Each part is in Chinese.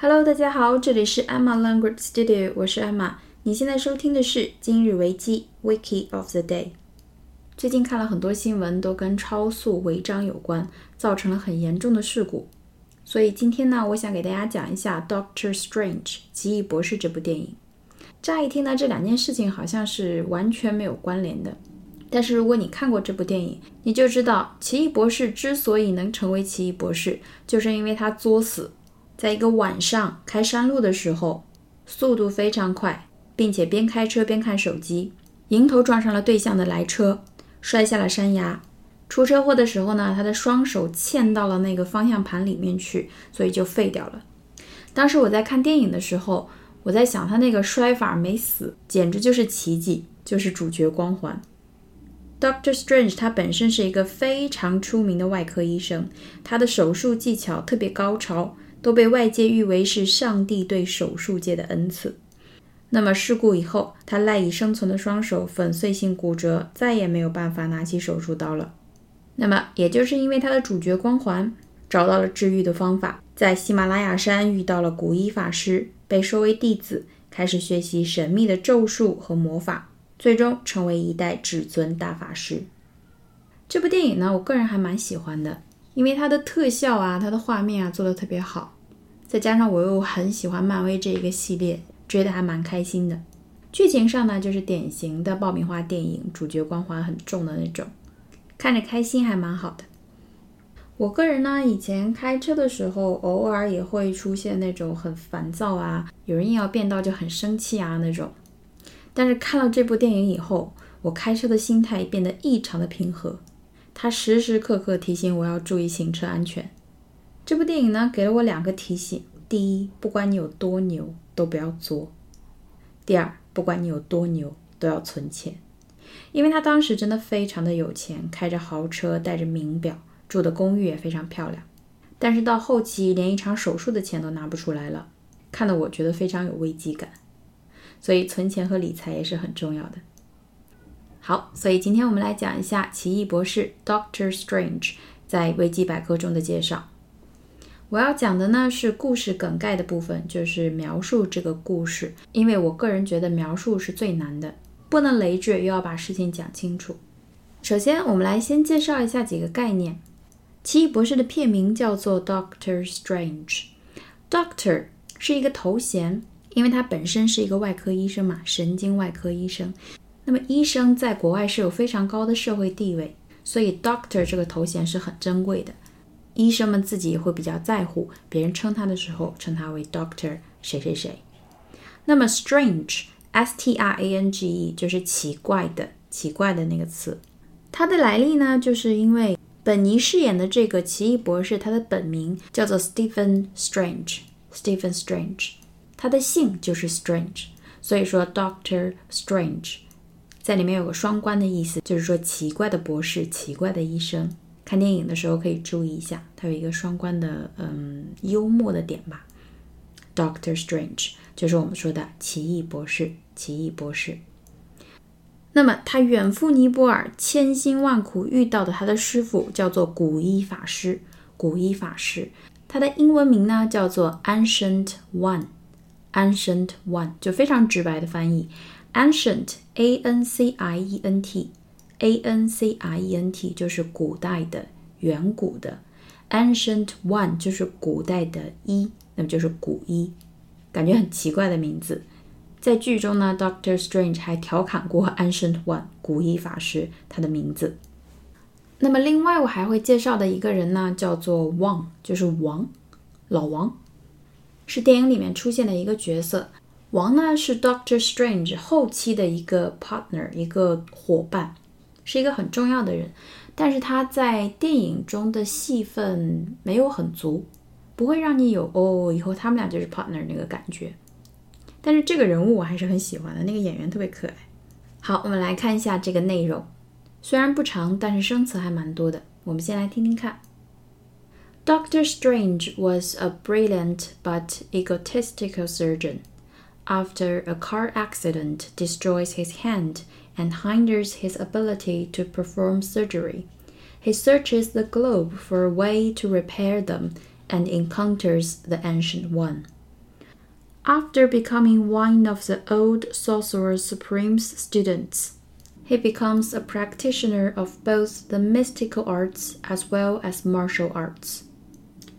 Hello，大家好，这里是 Emma Language Studio，我是 Emma。你现在收听的是今日维基 Wiki of the Day。最近看了很多新闻，都跟超速违章有关，造成了很严重的事故。所以今天呢，我想给大家讲一下《Doctor Strange》奇异博士这部电影。乍一听呢，这两件事情好像是完全没有关联的。但是如果你看过这部电影，你就知道奇异博士之所以能成为奇异博士，就是因为他作死。在一个晚上开山路的时候，速度非常快，并且边开车边看手机，迎头撞上了对向的来车，摔下了山崖。出车祸的时候呢，他的双手嵌到了那个方向盘里面去，所以就废掉了。当时我在看电影的时候，我在想他那个摔法没死，简直就是奇迹，就是主角光环。Doctor Strange 他本身是一个非常出名的外科医生，他的手术技巧特别高超。都被外界誉为是上帝对手术界的恩赐。那么事故以后，他赖以生存的双手粉碎性骨折，再也没有办法拿起手术刀了。那么，也就是因为他的主角光环，找到了治愈的方法，在喜马拉雅山遇到了古一法师，被收为弟子，开始学习神秘的咒术和魔法，最终成为一代至尊大法师。这部电影呢，我个人还蛮喜欢的。因为它的特效啊，它的画面啊做的特别好，再加上我又很喜欢漫威这一个系列，追的还蛮开心的。剧情上呢，就是典型的爆米花电影，主角光环很重的那种，看着开心还蛮好的。我个人呢，以前开车的时候，偶尔也会出现那种很烦躁啊，有人硬要变道就很生气啊那种。但是看了这部电影以后，我开车的心态变得异常的平和。他时时刻刻提醒我要注意行车安全。这部电影呢，给了我两个提醒：第一，不管你有多牛，都不要作；第二，不管你有多牛，都要存钱。因为他当时真的非常的有钱，开着豪车，戴着名表，住的公寓也非常漂亮。但是到后期，连一场手术的钱都拿不出来了，看得我觉得非常有危机感。所以存钱和理财也是很重要的。好，所以今天我们来讲一下《奇异博士》Doctor Strange 在维基百科中的介绍。我要讲的呢是故事梗概的部分，就是描述这个故事，因为我个人觉得描述是最难的，不能累赘，又要把事情讲清楚。首先，我们来先介绍一下几个概念。奇异博士的片名叫做 Doctor Strange，Doctor 是一个头衔，因为他本身是一个外科医生嘛，神经外科医生。那么，医生在国外是有非常高的社会地位，所以 doctor 这个头衔是很珍贵的。医生们自己也会比较在乎别人称他的时候，称他为 doctor 谁谁谁。那么，strange，s t r a n g e，就是奇怪的、奇怪的那个词。它的来历呢，就是因为本尼饰演的这个奇异博士，他的本名叫做 Stephen Strange，Stephen Strange，他的姓就是 Strange，所以说 Doctor Strange。在里面有个双关的意思，就是说奇怪的博士、奇怪的医生。看电影的时候可以注意一下，它有一个双关的，嗯，幽默的点吧。Doctor Strange 就是我们说的奇异博士，奇异博士。那么他远赴尼泊尔，千辛万苦遇到的他的师傅叫做古一法师，古一法师，他的英文名呢叫做 Ancient One，Ancient One 就非常直白的翻译。Ancient, A N C I E N T, A N C I E N T 就是古代的、远古的。Ancient One 就是古代的一，那么就是古一，感觉很奇怪的名字。在剧中呢，Doctor Strange 还调侃过 Ancient One 古一法师他的名字。那么另外我还会介绍的一个人呢，叫做王，就是王，老王，是电影里面出现的一个角色。王呢是 Doctor Strange 后期的一个 partner，一个伙伴，是一个很重要的人，但是他在电影中的戏份没有很足，不会让你有哦，以后他们俩就是 partner 那个感觉。但是这个人物我还是很喜欢的，那个演员特别可爱。好，我们来看一下这个内容，虽然不长，但是生词还蛮多的。我们先来听听看。Doctor Strange was a brilliant but egotistical surgeon. After a car accident destroys his hand and hinders his ability to perform surgery. He searches the globe for a way to repair them and encounters the Ancient One. After becoming one of the old Sorcerer Supreme's students, he becomes a practitioner of both the mystical arts as well as martial arts.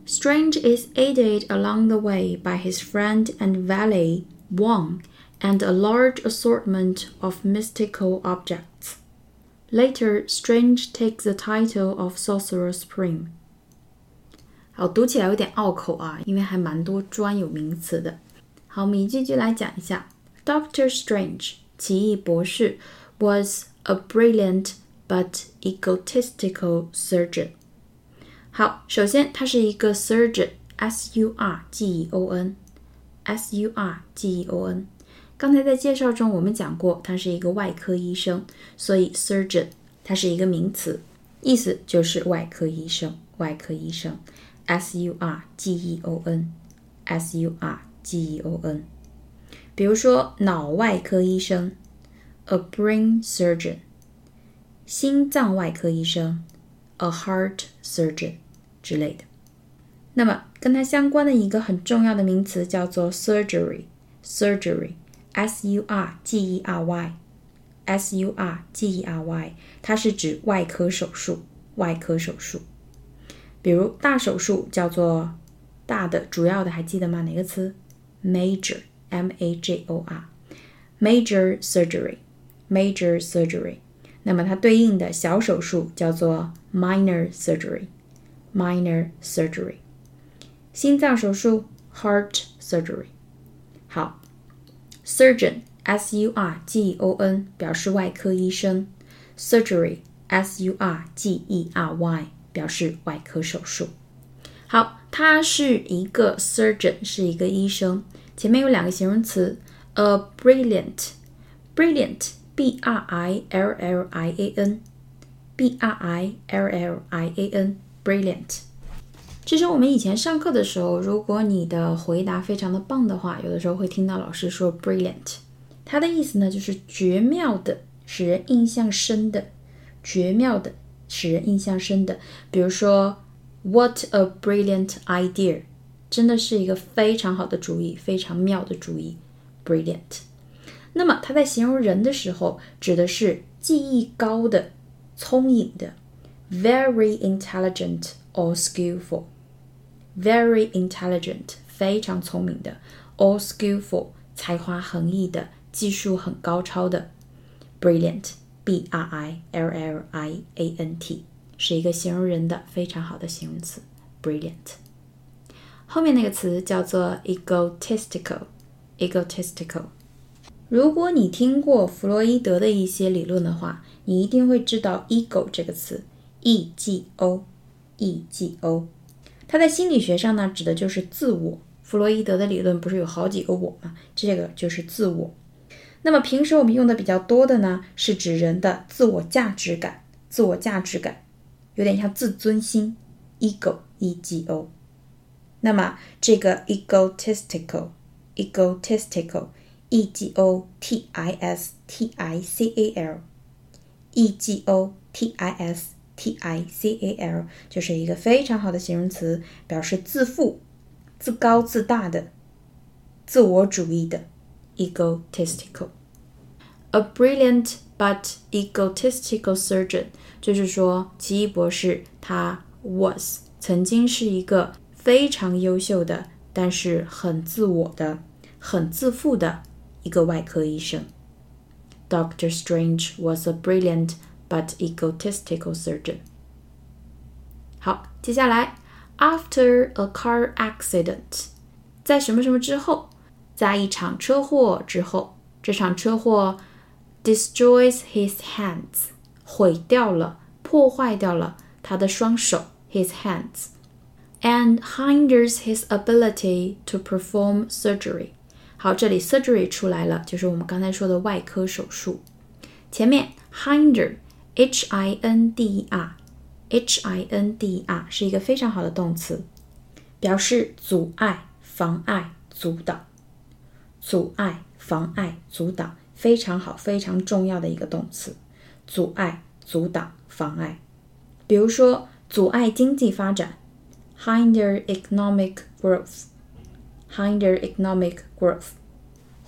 Strange is aided along the way by his friend and valet, Wang, and a large assortment of mystical objects. Later, Strange takes the title of Sorcerer Supreme. 好，读起来有点拗口啊，因为还蛮多专有名词的。好，我们一句句来讲一下。Doctor Strange，奇异博士，was a brilliant but egotistical surgeon。好，首先他是一个 surgeon，s u r g e o S u r g e o n，。刚才在介绍中我们讲过，他是一个外科医生，所以 surgeon 它是一个名词，意思就是外科医生，外科医生。S U R G E O N，S U R G E O N。比如说脑外科医生，a brain surgeon；心脏外科医生，a heart surgeon 之类的。那么跟它相关的一个很重要的名词叫做 surgery，surgery，S U R G E R Y，S U R G E R Y，它是指外科手术，外科手术。比如大手术叫做大的、主要的，还记得吗？哪个词？Major，M A J O R，Major surgery，Major surgery。那么它对应的小手术叫做 Minor surgery，Minor surgery。心脏手术 Heart surgery。好，Surgeon，S U R G O N，表示外科医生；Surgery，S U R G E R Y。表示外科手术。好，他是一个 surgeon，是一个医生。前面有两个形容词，a brilliant，brilliant，b r i l l i a n，b r i l l i a n，brilliant。 其实我们以前上课的时候，如果你的回答非常的棒的话，有的时候会听到老师说 brilliant，它的意思呢就是绝妙的，使人印象深的，绝妙的。使人印象深的，比如说，What a brilliant idea！真的是一个非常好的主意，非常妙的主意，brilliant。那么它在形容人的时候，指的是技艺高的、聪颖的，very intelligent or skillful。Very intelligent，非常聪明的，or skillful，才华横溢的，技术很高超的，brilliant。b r i l l i a n t 是一个形容人的非常好的形容词，brilliant。后面那个词叫做 egotistical，egotistical。如果你听过弗洛伊德的一些理论的话，你一定会知道 ego 这个词，e g o，e g o。它在心理学上呢，指的就是自我。弗洛伊德的理论不是有好几个我吗？这个就是自我。那么平时我们用的比较多的呢，是指人的自我价值感，自我价值感，有点像自尊心，ego，e g o。那么这个 egotistical，egotistical，egotistical，egotistical，egotis t i c a l，就是一个非常好的形容词，表示自负、自高自大的、自我主义的。egotistical. A brilliant but egotistical surgeon，就是说奇异博士他 was 曾经是一个非常优秀的，但是很自我的、很自负的一个外科医生。Doctor Strange was a brilliant but egotistical surgeon. 好，接下来，after a car accident，在什么什么之后，在一场车祸之后，这场车祸 destroys his hands，毁掉了，破坏掉了他的双手，his hands，and hinders his ability to perform surgery。好，这里 surgery 出来了，就是我们刚才说的外科手术。前面 hinder，hinder 是一个非常好的动词，表示阻碍、妨碍、阻挡。阻碍、妨碍、阻挡，非常好、非常重要的一个动词。阻碍、阻挡、妨碍。比如说，阻碍经济发展，hinder economic growth。hinder economic growth，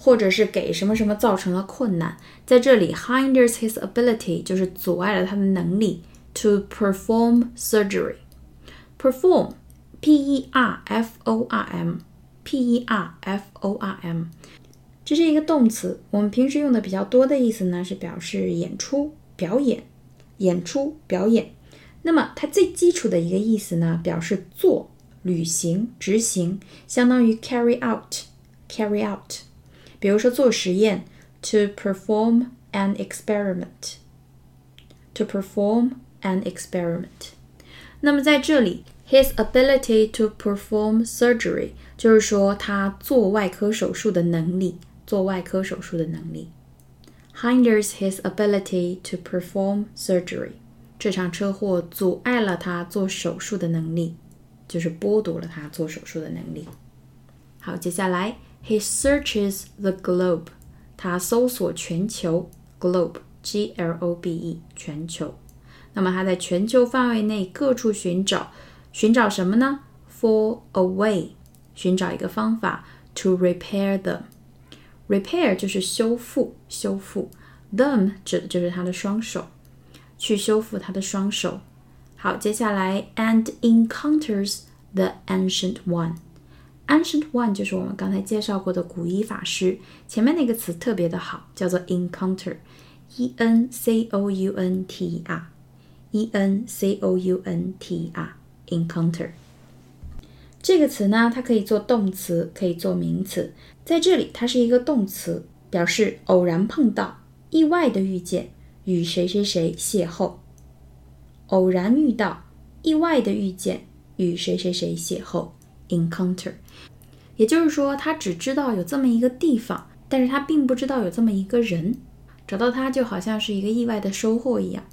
或者是给什么什么造成了困难。在这里，hinders his ability 就是阻碍了他的能力 to perform surgery。perform p e r f o r m p e r f o r m 这是一个动词，我们平时用的比较多的意思呢是表示演出、表演、演出、表演。那么它最基础的一个意思呢，表示做、履行、执行，相当于 carry out，carry out。比如说做实验，to perform an experiment，to perform an experiment。那么在这里，his ability to perform surgery 就是说他做外科手术的能力。做外科手术的能力，hinders his ability to perform surgery。这场车祸阻碍了他做手术的能力，就是剥夺了他做手术的能力。好，接下来 ，he searches the globe。他搜索全球，globe，g l o b e，全球。那么他在全球范围内各处寻找，寻找什么呢？For a way，寻找一个方法，to repair them。Repair 就是修复，修复。Them 指的就是他的双手，去修复他的双手。好，接下来，and encounters the ancient one。 Ancient one 就是我们刚才介绍过的古一法师。前面那个词特别的好，叫做 encounter，e n c o u n t e r，e n c o u n t e r，encounter。这个词呢，它可以做动词，可以做名词。在这里，它是一个动词，表示偶然碰到、意外的遇见、与谁谁谁邂逅。偶然遇到、意外的遇见、与谁谁谁邂逅，encounter。也就是说，他只知道有这么一个地方，但是他并不知道有这么一个人。找到他就好像是一个意外的收获一样，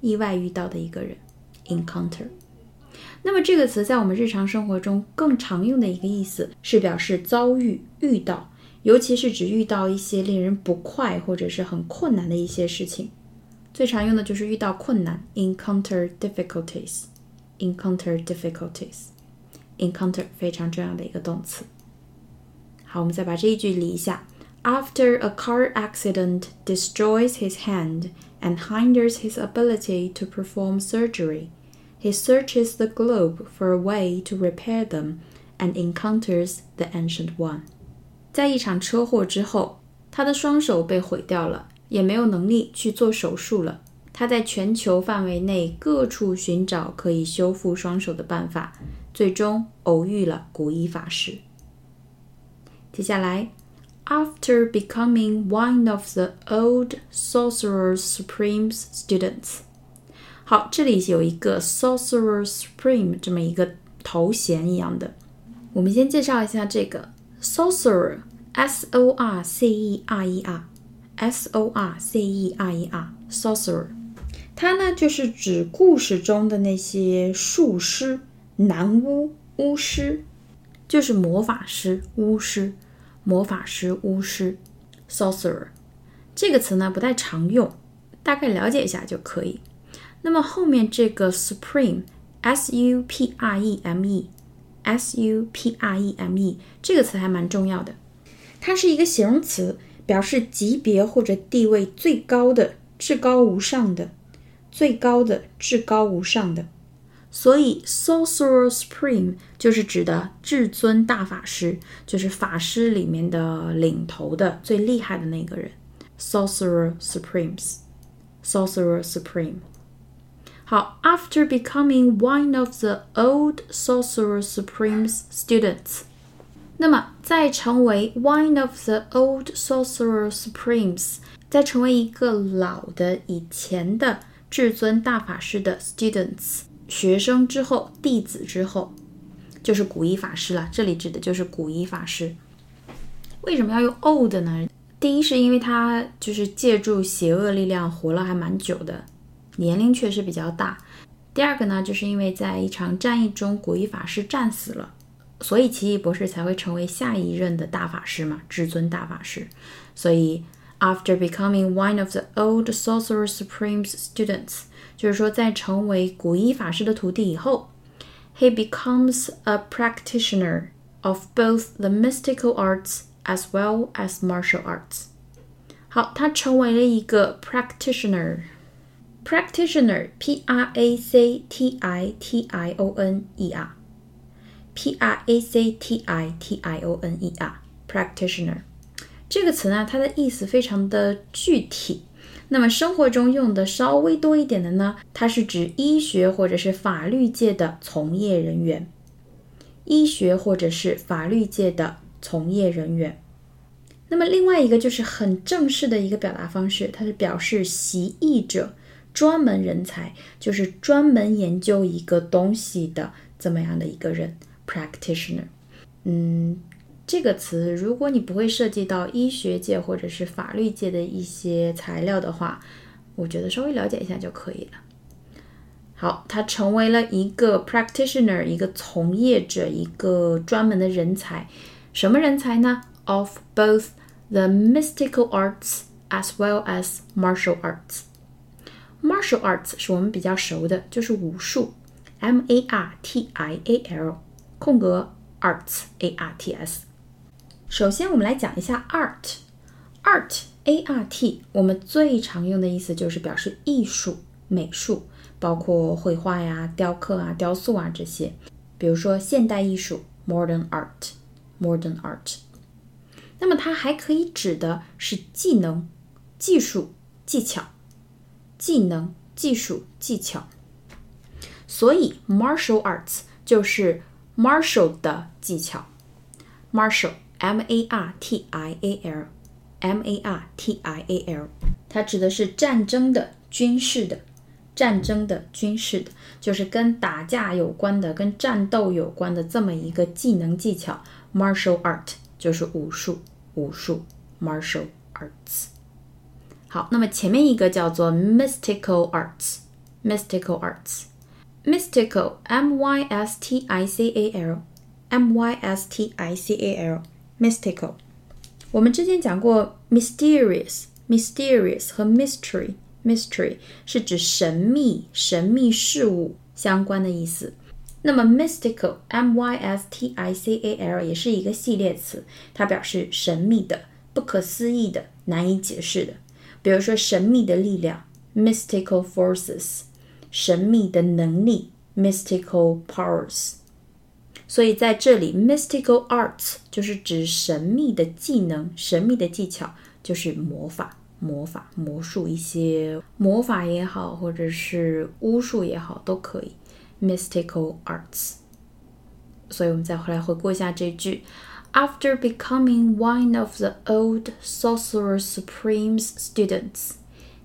意外遇到的一个人，encounter。那么这个词在我们日常生活中更常用的一个意思是表示遭遇、遇到，尤其是指遇到一些令人不快或者是很困难的一些事情。最常用的就是遇到困难，encounter difficulties，encounter difficulties difficulties，encounter 非常重要的一个动词。好，我们再把这一句理一下：After a car accident destroys his hand and hinders his ability to perform surgery. He searches the globe for a way to repair them and encounters the ancient one。在一场车祸之后，他的双手被毁掉了，也没有能力去做手术了。 他在全球范围内各处寻找可以修复双手的办法，最终偶遇了古一法师。接下来，After becoming one of the old Sorcerer Supreme's students。好，这里有一个 Sorcerer Supreme 这么一个头衔一样的。我们先介绍一下这个 Sorcerer，S O R C E R E R，S O R C E R E R，Sorcerer。它呢就是指故事中的那些术师、男巫、巫师，就是魔法师、巫师、魔法师、巫师，Sorcerer。这个词呢不太常用，大概了解一下就可以。那么后面这个 supreme，s u p r e m e，s u p r e m e 这个词还蛮重要的，它是一个形容词，表示级别或者地位最高的、至高无上的、最高的、至高无上的。所以 sorcerer supreme 就是指的至尊大法师，就是法师里面的领头的、最厉害的那个人。sorcerer supremes，sorcerer supreme。好，after becoming one of the old Sorcerer Supreme's students，那么在成为 one of the old Sorcerer Supremes，在成为一个老的以前的至尊大法师的 students 学生之后，弟子之后，就是古一法师了。这里指的就是古一法师。为什么要用 old 呢？第一是因为他就是借助邪恶力量活了还蛮久的。年龄确实比较大。第二个呢，就是因为在一场战役中，古一法师战死了，所以奇异博士才会成为下一任的大法师嘛，至尊大法师。所以 ，after becoming one of the old Sorcerer Supreme's students，就是说在成为古一法师的徒弟以后，he becomes a practitioner of both the mystical arts as well as martial arts。好，他成为了一个 practitioner。practitioner，p r a c t i t i o n e r，p r a c t i t i o n e r，practitioner。 这个词呢，它的意思非常的具体。那么生活中用的稍微多一点的呢，它是指医学或者是法律界的从业人员。医学或者是法律界的从业人员。那么另外一个就是很正式的一个表达方式，它是表示习艺者、专门人才，就是专门研究一个东西的这么样的一个人，practitioner。嗯。这个词，如果你不会涉及到医学界或者是法律界的一些材料的话，我觉得稍微了解一下就可以了。好，他成为了一个 practitioner，一个从业者，一个专门的人才。什么人才呢？Of both the mystical arts as well as martial arts。martial arts 是我们比较熟的，就是武术，M A R T I A L 空格 arts A R T S。首先，我们来讲一下 art，art，a r t，我们最常用的意思就是表示艺术、美术，包括绘画呀、雕刻啊、雕塑啊这些。比如说现代艺术，modern art，modern art。那么它还可以指的是技能、技术、技巧，技能、技术、技巧。所以 martial arts 就是 martial 的技巧，martial。M A R T I A L，M A R T I A L，它指的是战争的、军事的、战争的、军事的，就是跟打架有关的、跟战斗有关的这么一个技能技巧。Martial art 就是武术，武术 Martial arts。好，那么前面一个叫做 mystical arts，mystical arts，mystical，M Y S T I C A L，M Y S T I C A L mystical。mystical，我们之前讲过 mysterious，mysterious 和 mystery，mystery 是指神秘、神秘事物相关的意思。那么 mystical，m y s t i c a l 也是一个系列词，它表示神秘的、不可思议的、难以解释的。比如说神秘的力量 mystical forces，神秘的能力 mystical powers。所以在这里，mystical arts 就是指神秘的技能、神秘的技巧，就是魔法、魔法、魔术一些魔法也好，或者是巫术也好，都可以。mystical arts。所以我们再回来回顾一下这句：After becoming one of the old Sorcerer Supreme's students,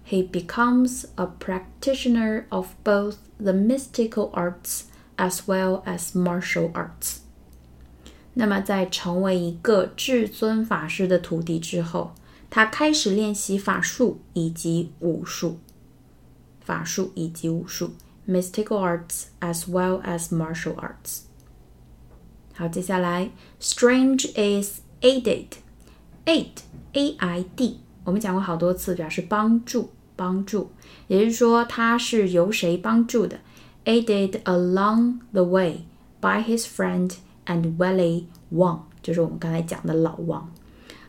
he becomes a practitioner of both the mystical arts as well as martial arts。那么，在成为一个至尊法师的徒弟之后，他开始练习法术以及武术。法术以及武术，mystical arts as well as martial arts。好，接下来，strange is aided，aid，a i d，我们讲过好多次，表示帮助，帮助，也就是说，他是由谁帮助的 ？aided along the way by his friend and Wally Wang，就是我们刚才讲的老王。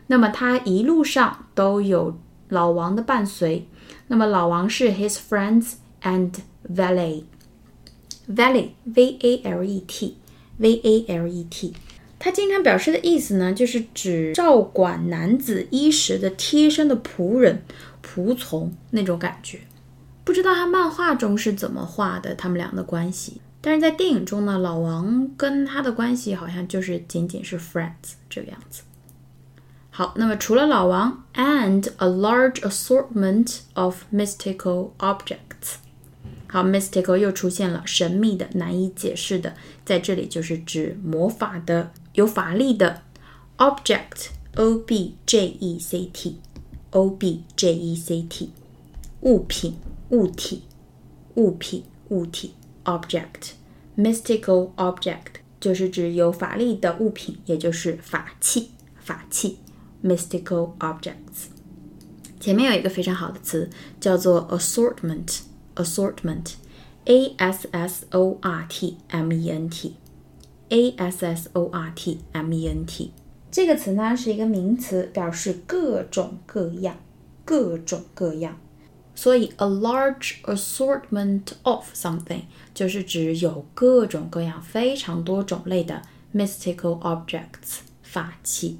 那么他一路上都有老王的伴随。那么老王是 his friends and valet。valet v a l e t v a l e t，它经常表示的意思呢，就是指照管男子衣食的贴身的仆人、仆从那种感觉。 不知道他漫画中是怎么画的他们俩的关系，但是在电影中呢，老王跟他的关系好像就是仅仅是 friends 这个样子。好，那么除了老王，and a large assortment of mystical objects。好，mystical 又出现了，神秘的、难以解释的，在这里就是指魔法的、有法力的 object，o b j e c t，o b j e c t，物品。物体、物品、物体，object，mystical object 就是指有法力的物品，也就是法器、法器，mystical objects。前面有一个非常好的词叫做 assortment，assortment，a s s o r t m e n t。a s s o r t m e n t。这个词呢是一个名词，表示各种各样，各种各样。所以，a large assortment of something 就是指有各种各样、非常多种类的 mystical objects 法器。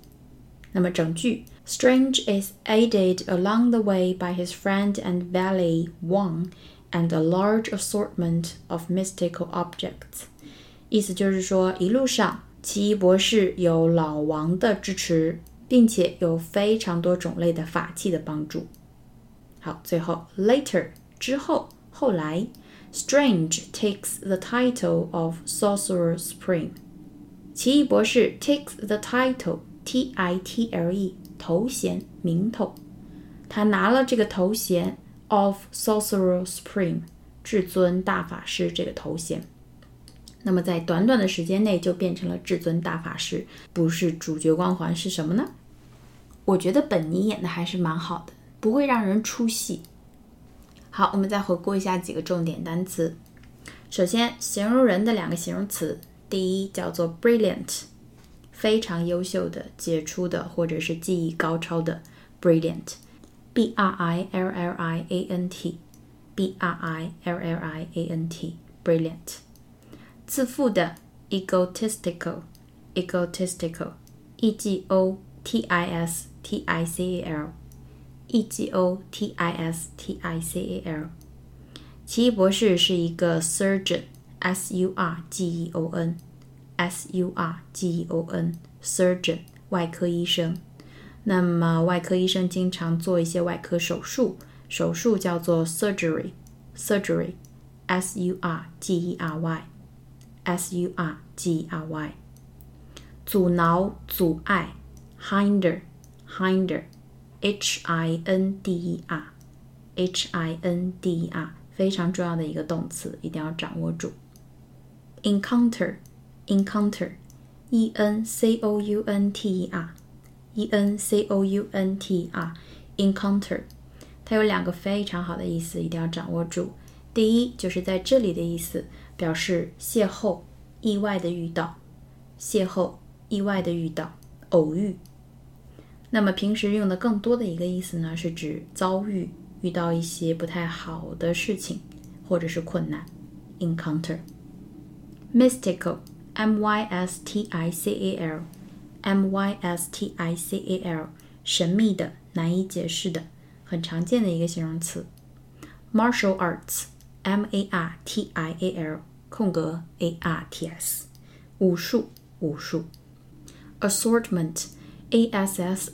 那么整句，Strange is aided along the way by his friend and valet Wang and a large assortment of mystical objects。意思就是说，一路上奇异博士有老王的支持，并且有非常多种类的法器的帮助。 好，最后 later 之后，后来，Strange takes the title of Sorcerer Supreme。奇异博士 takes the title T I T L E 头衔名头，他拿了这个头衔 of Sorcerer Supreme 至尊大法师这个头衔。那么在短短的时间内就变成了至尊大法师，不是主角光环是什么呢？我觉得本尼演的还是蛮好的，不会让人出戏。好，我们再回顾一下几个重点单词。首先，形容人的两个形容词，第一叫做 brilliant，非常优秀的、杰出的，或者是技艺高超的 brilliant，b r i l l i a n t，b r i l l i a n t，brilliant。自负的 “egotistical”，egotistical，e g o t i s t i c a l l，e g o t i s t i c a l。奇异博士是一个 surgeon，s u r g e o n，s u r g e o n，surgeon，外科医生。那么外科医生经常做一些外科手术，手术叫做 surgery，surgery，s u r g e r y。s u r g r y，阻挠、阻碍 HINDER，HINDER 非常重要的一个动词，一定要掌握住。encounter，encounter，ENCounter，ENCounter，encounter。它有两个非常好的意思，一定要掌握住。第一就是在这里的意思，表示邂逅，意外的遇到。邂逅，意外的遇到，偶遇。那么平时用的更多的一个意思呢，是指遭遇、遇到一些不太好的事情或者是困难。encounter，mystical，m y s t i c a l，m y s t i c a l，神秘的、难以解释的，很常见的一个形容词。martial arts，m a r t i a l。空格 a r t s，武术武术 Assortment Assortment,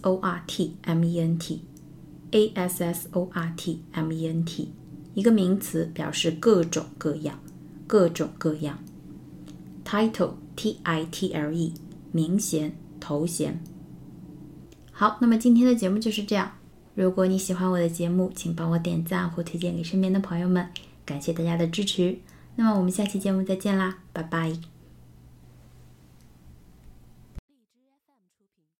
assortment，一个名词，表示各种各样，各种各样。title，t i t l e，名衔头衔。好，那么今天的节目就是这样。如果你喜欢我的节目，请帮我点赞或推荐给身边的朋友们，感谢大家的支持。那么我们下期节目再见啦，拜拜。